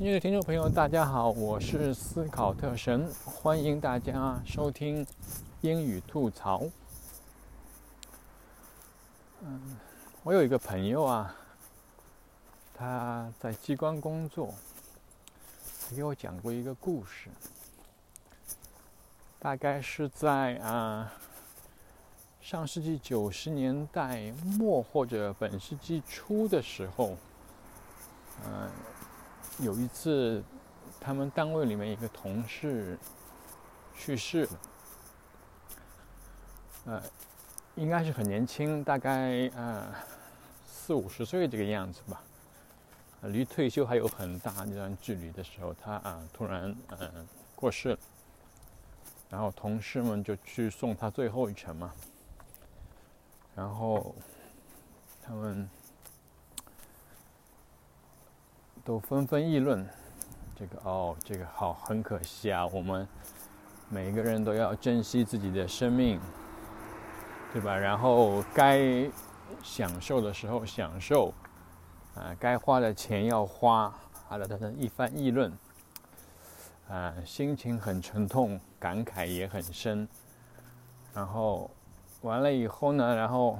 亲爱的听众朋友，大家好，我是思考特神，欢迎大家收听英语吐槽。嗯，我有一个朋友啊，他在机关工作，他给我讲过一个故事，大概是在啊上世纪九十年代末或者本世纪初的时候，嗯。有一次，他们单位里面一个同事去世。了，呃，应该是很年轻，大概呃四五十岁这个样子吧，离退休还有很大一段距离的时候，他啊突然呃过世了，然后同事们就去送他最后一程嘛，然后他们。都纷纷议论，这个哦，这个好，很可惜啊。我们每个人都要珍惜自己的生命，对吧？然后该享受的时候享受，啊，该花的钱要花，好的，等等一番议论，啊，心情很沉痛，感慨也很深。然后完了以后呢，然后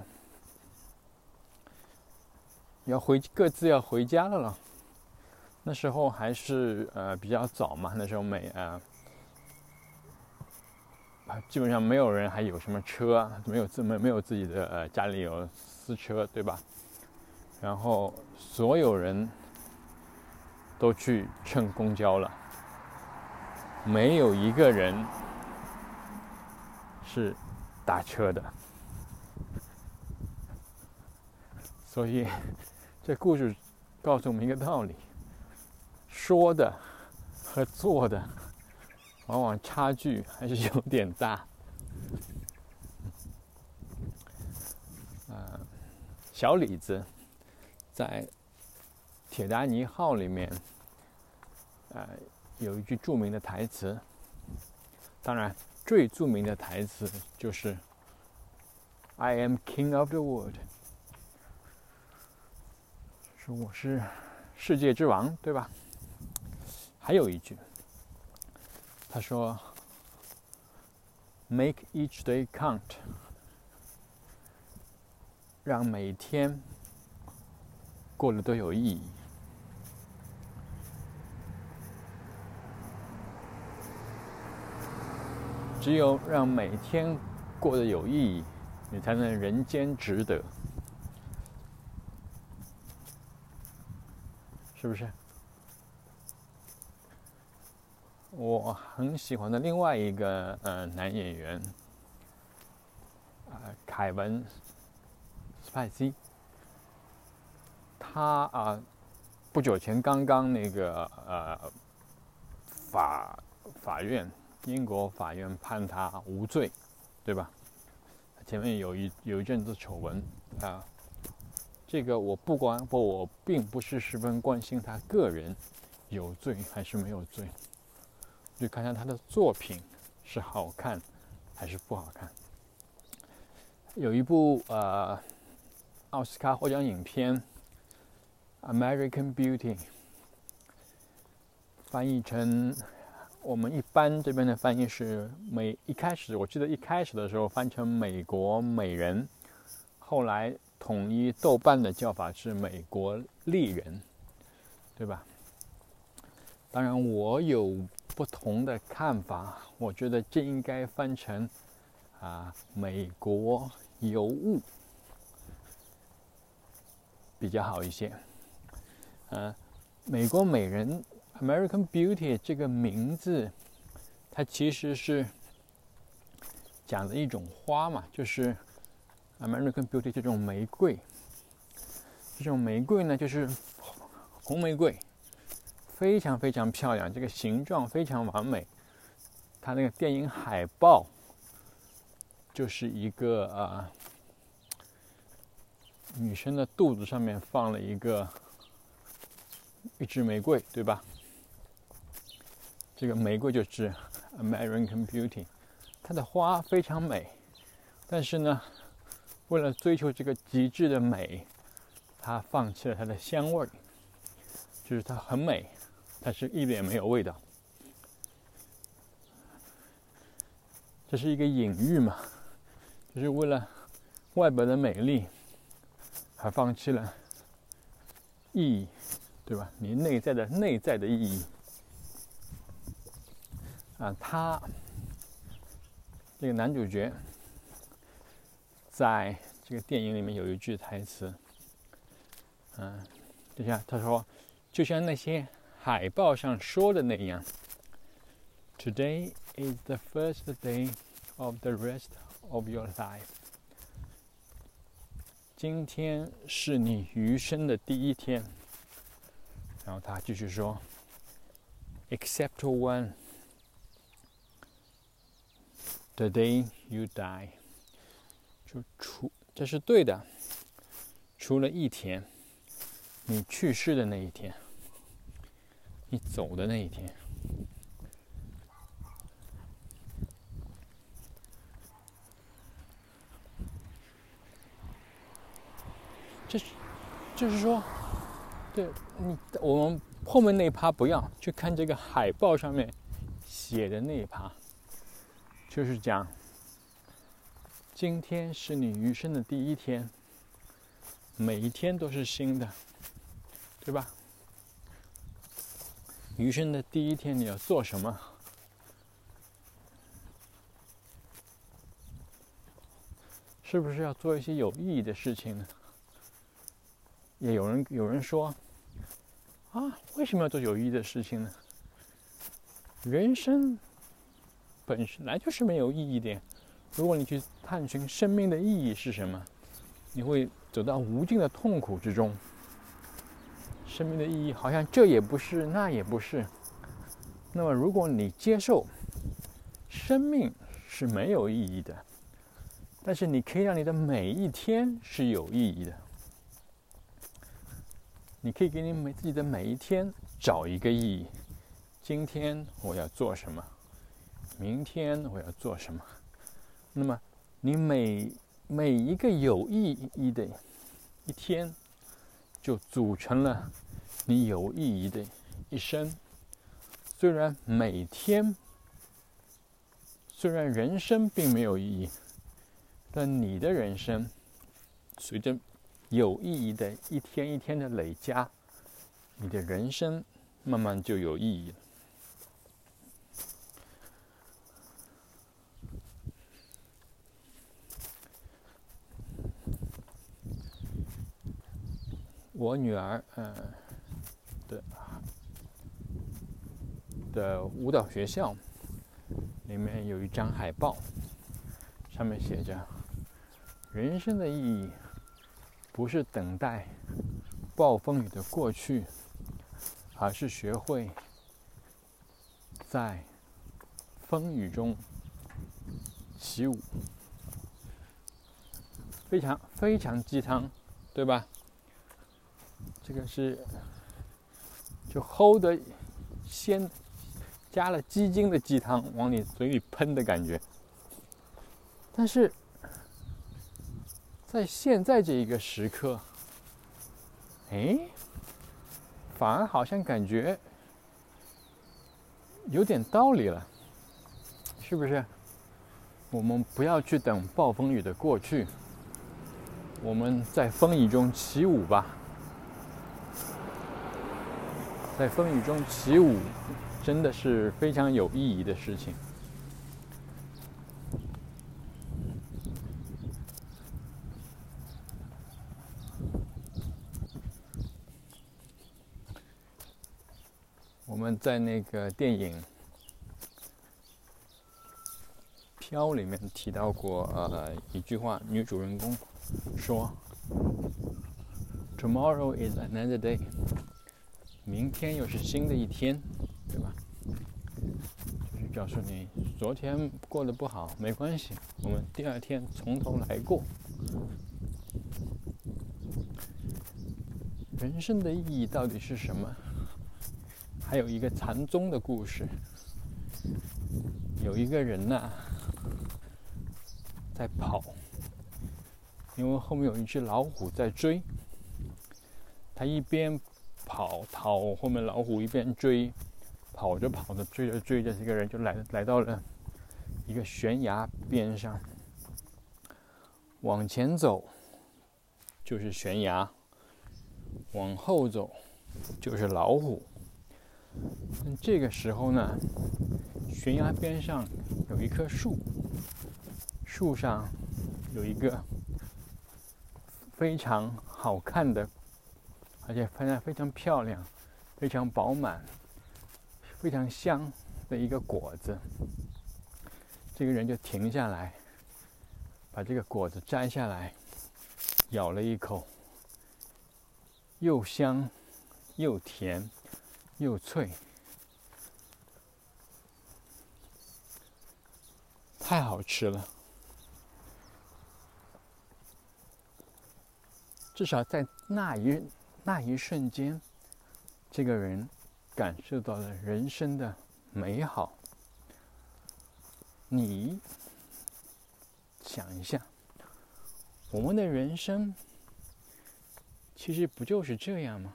要回各自要回家了了。那时候还是呃比较早嘛，那时候没啊，基本上没有人还有什么车，没有自没没有自己的呃家里有私车对吧？然后所有人都去乘公交了，没有一个人是打车的，所以 这故事告诉我们一个道理。说的和做的，往往差距还是有点大。呃，小李子在《铁达尼号》里面，呃，有一句著名的台词，当然最著名的台词就是 “I am king of the world”，说我是世界之王，对吧？还有一句，他说：“Make each day count，让每天过得都有意义。只有让每天过得有意义，你才能人间值得，是不是？”我很喜欢的另外一个呃男演员，啊，凯文·斯派西，他啊不久前刚刚那个呃法法院英国法院判他无罪，对吧？前面有一有一阵子丑闻啊，这个我不管不我并不是十分关心他个人有罪还是没有罪。去看看他的作品是好看还是不好看。有一部呃奥斯卡获奖影片《American Beauty》，翻译成我们一般这边的翻译是美。一开始我记得一开始的时候翻成《美国美人》，后来统一豆瓣的叫法是《美国丽人》，对吧？当然我有。不同的看法，我觉得这应该翻成啊，美国尤物比较好一些。呃，美国美人 （American Beauty） 这个名字，它其实是讲的一种花嘛，就是 American Beauty 这种玫瑰。这种玫瑰呢，就是红玫瑰。非常非常漂亮，这个形状非常完美。它那个电影海报就是一个啊，女生的肚子上面放了一个一支玫瑰，对吧？这个玫瑰就是 American Beauty，它的花非常美，但是呢，为了追求这个极致的美，它放弃了它的香味儿，就是它很美。但是一点没有味道。这是一个隐喻嘛，就是为了外表的美丽，而放弃了意义，对吧？你内在的内在的意义啊，他这个男主角在这个电影里面有一句台词，嗯，等下他说，就像那些海报上说的那样。Today is the first day of the rest of your life。今天是你余生的第一天。然后他继续说，except one the day you die。就除这是对的，除了一天，你去世的那一天， 你走的那一天。这是，就是说，对你，我们后面那一趴不要去看这个海报上面写的那一趴，就是讲，今天是你余生的第一天，每一天都是新的，对吧？余生的第一天你要做什么？是不是要做一些有意义的事情呢？也有人有人说，啊，为什么要做有意义的事情呢？人生本来就是没有意义的。如果你去探寻生命的意义是什么，你会走到无尽的痛苦之中。生命的意义好像这也不是，那也不是。那么，如果你接受生命是没有意义的，但是你可以让你的每一天是有意义的。你可以给你每自己的每一天找一个意义。今天我要做什么？明天我要做什么？那么，你每每一个有意义的一天，就组成了你有意义的一生。虽然每天，虽然人生并没有意义，但你的人生随着。有意义的一天一天的累加，你的人生慢慢就有意义了。我女儿，嗯，的的舞蹈学校里面有一张海报，上面写着“人生的意义”。不是等待暴风雨的过去，而是学会在风雨中起舞。非常非常鸡汤，对吧？这个是就齁的先加了鸡精的鸡汤往你嘴里喷的感觉，但是。在现在这一个时刻，哎，反而好像感觉有点道理了，是不是？我们不要去等暴风雨的过去，我们在风雨中起舞吧，在风雨中起舞，真的是非常有意义的事情。我们在那个电影《飘》里面提到过，呃，一句话，女主人公说：“Tomorrow is another day。”明天又是新的一天，对吧？就是告诉你，昨天过得不好没关系，我们第二天从头来过。人生的意义到底是什么？还有一个禅宗的故事，有一个人呐，在跑，因为后面有一只老虎在追，他一边跑跑，后面老虎一边追，跑着跑着追着追着，这个人就来来到了一个悬崖边上。往前走就是悬崖，往后走就是老虎。这个时候呢，悬崖边上有一棵树，树上有一个非常好看的，而且非常非常漂亮、非常饱满、非常香的一个果子。这个人就停下来，把这个果子摘下来，咬了一口，又香又甜。又脆，太好吃了。至少在那一那一瞬间，这个人感受到了人生的美好。你想一下，我们的人生其实不就是这样吗？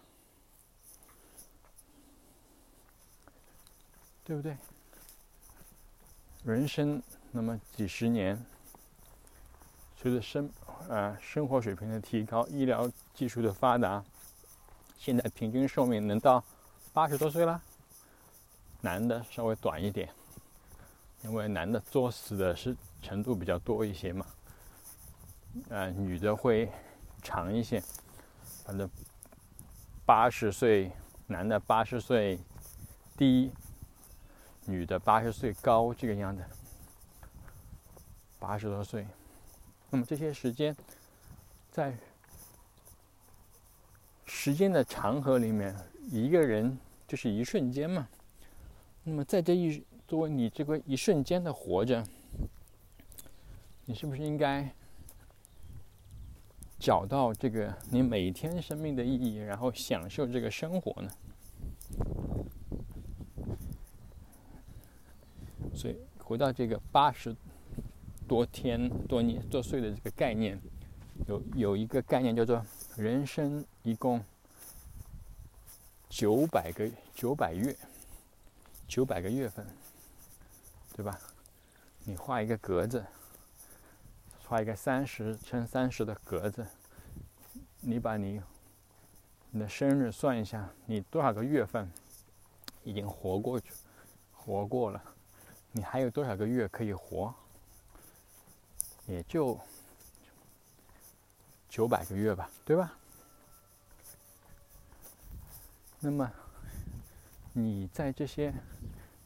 对不对？人生那么几十年，随着生啊生活水平的提高，医疗技术的发达，现在平均寿命能到八十多岁了。男的稍微短一点，因为男的作死的是程度比较多一些嘛。呃，女的会长一些，反正八十岁，男的八十岁低。女的八十岁高这个样子，八十多岁，那么这些时间，在时间的长河里面，一个人就是一瞬间嘛。那么在这一作为你这个一瞬间的活着，你是不是应该找到这个你每天生命的意义，然后享受这个生活呢？所以回到这个八十多天多年多岁的这个概念，有有一个概念叫做人生一共九百个九百月，九百个月份，对吧？你画一个格子，画一个三十乘三十的格子，你把你你的生日算一下，你多少个月份已经活过去，活过了？你还有多少个月可以活？也就九百个月吧，对吧？那么你在这些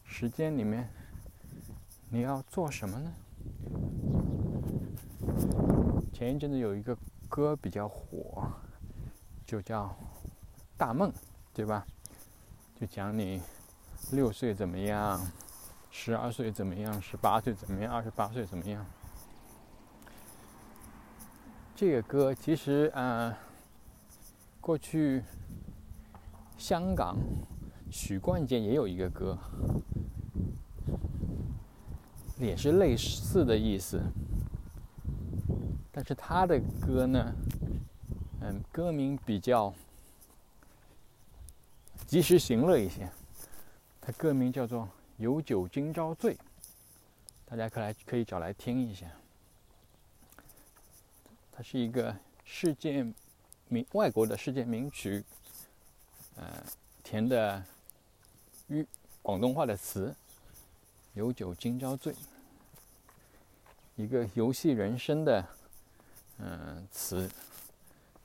时间里面，你要做什么呢？前一阵子有一个歌比较火，就叫《大梦》，对吧？就讲你六岁怎么样。十二岁怎么样？十八岁怎么样？二十八岁怎么样？这个歌其实嗯，过去香港许冠杰也有一个歌，也是类似的意思，但是他的歌呢，嗯，歌名比较及时行乐一些，他歌名叫做。有酒今朝醉，大家可来可以找来听一下。它是一个世界名外国的世界名曲，呃，填的粤广东话的词。有酒今朝醉，一个游戏人生的嗯词，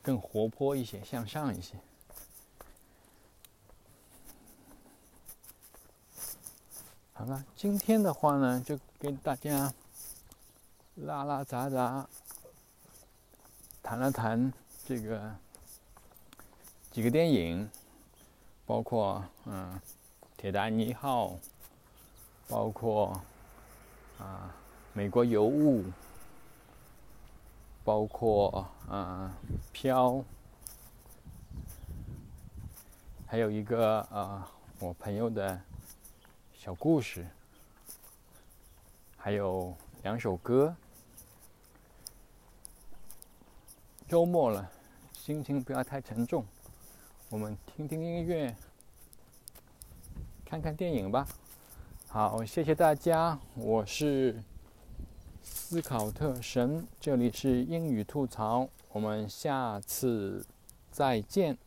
更活泼一些，向上一些。好了，今天的话呢，就跟大家拉拉杂杂谈了谈这个几个电影，包括嗯《铁达尼号》，包括啊《美国尤物》，包括啊《飘》，还有一个啊我朋友的。小故事，还有两首歌。周末了，心情不要太沉重，我们听听音乐，看看电影吧。好，谢谢大家，我是斯考特神，这里是英语吐槽，我们下次再见。